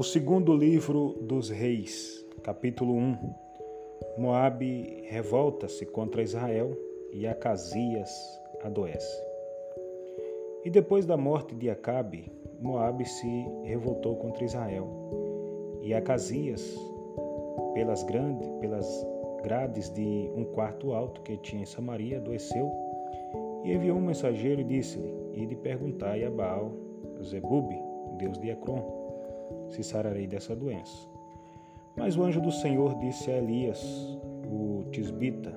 O segundo livro dos Reis, capítulo 1. Moabe revolta-se contra Israel e Acasias adoece. E depois da morte de Acabe, Moabe se revoltou contra Israel. E Acasias, pelas, grandes, pelas grades de um quarto alto que tinha em Samaria, adoeceu e enviou um mensageiro e disse-lhe: Ide perguntai a Baal Zebub, deus de Ecrom, se sararei dessa doença. Mas o anjo do Senhor disse a Elias, o tisbita: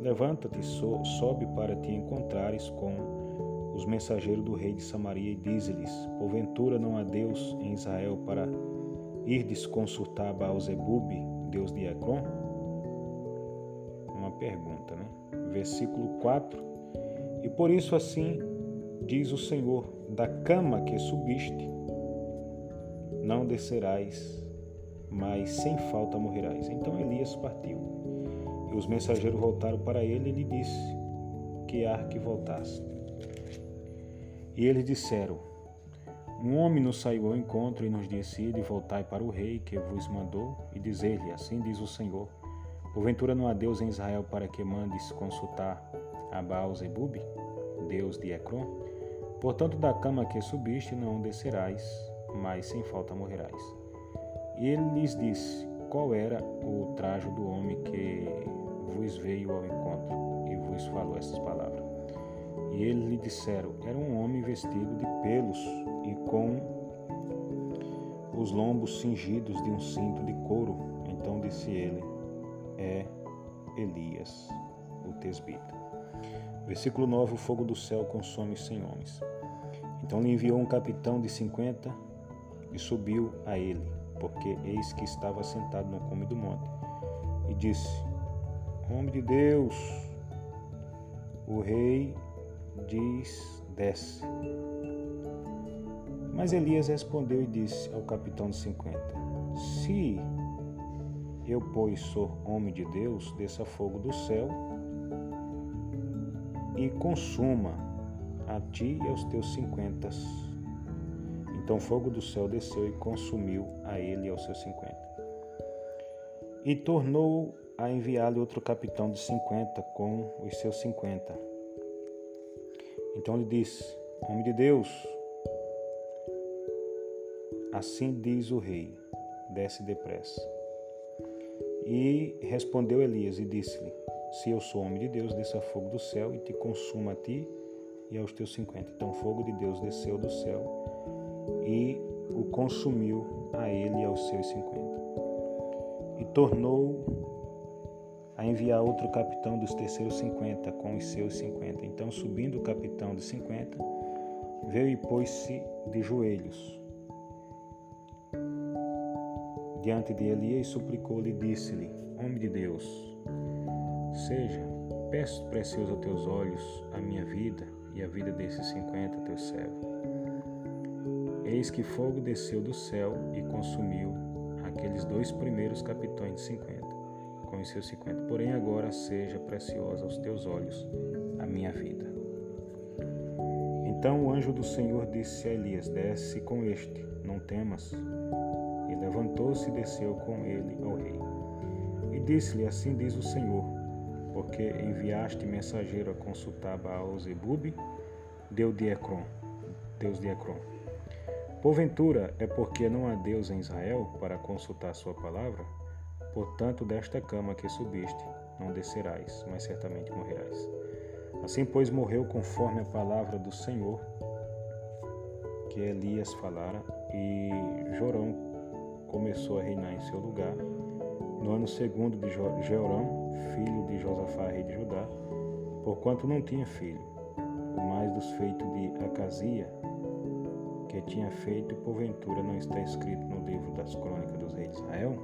Levanta-te, sobe para te encontrares com os mensageiros do rei de Samaria e dize-lhes: Porventura não há Deus em Israel para irdes consultar Baal-zebub, Deus de Ecrom? Uma pergunta, né? Versículo 4. E por isso assim diz o Senhor: da cama que subiste, não descerás, mas sem falta morrerás. Então Elias partiu. E os mensageiros voltaram para ele e lhe disse que há que voltasse. E eles disseram: Um homem nos saiu ao encontro e nos disse: de voltai para o rei que vos mandou e dizer-lhe: Assim diz o Senhor: Porventura não há Deus em Israel para que mandes consultar a Baal Zebub, Deus de Ecrom? Portanto, da cama que subiste não descerás, mas sem falta morrerás. E ele lhes disse: Qual era o trajo do homem que vos veio ao encontro e vos falou essas palavras? E eles lhe disseram: Era um homem vestido de pelos e com os lombos cingidos de um cinto de couro. Então disse ele: É Elias, o tesbita. Versículo 9: O fogo do céu consome cem homens. Então lhe enviou um capitão de cinquenta e subiu a ele, porque eis que estava sentado no cume do monte, e disse: Homem de Deus, o rei diz: desce. Mas Elias respondeu e disse ao capitão de cinquenta: Se eu, pois, sou homem de Deus, desça fogo do céu e consuma a ti e aos teus cinquenta então fogo do céu desceu e consumiu a ele e aos seus cinquenta. E tornou a enviar-lhe outro capitão de cinquenta com os seus cinquenta. Então lhe disse: Homem de Deus, assim diz o rei, desce depressa. E respondeu Elias e disse-lhe: Se eu sou homem de Deus, desça fogo do céu e te consuma a ti e aos teus cinquenta. Então fogo de Deus desceu do céu e o consumiu a ele e aos seus cinquenta. E tornou a enviar outro capitão dos terceiros cinquenta com os seus cinquenta. Então, subindo o capitão de cinquenta, veio e pôs-se de joelhos diante de Elias e suplicou-lhe e disse-lhe: Homem de Deus, seja, peço precioso aos teus olhos a minha vida e a vida desses cinquenta teus servos Eis que fogo desceu do céu e consumiu aqueles dois primeiros capitões de cinquenta, com os seus cinquenta. Porém, agora seja preciosa aos teus olhos a minha vida. Então o anjo do Senhor disse a Elias: Desce com este, não temas. E levantou-se e desceu com ele ao rei. E disse-lhe: Assim diz o Senhor, porque enviaste mensageiro a consultar Baal Zebub, Deus de Ecrom, Deus de Ecrom. Porventura é porque não há Deus em Israel para consultar sua palavra? Portanto, desta cama que subiste, não descerás, mas certamente morrerás. Assim, pois, morreu conforme a palavra do Senhor que Elias falara, e Jorão começou a reinar em seu lugar, no ano segundo de Jeorão, filho de Josafá, rei de Judá, porquanto não tinha filho. O mais dos feitos de Acasia, que tinha feito, porventura não está escrito no livro das crônicas dos reis de Israel?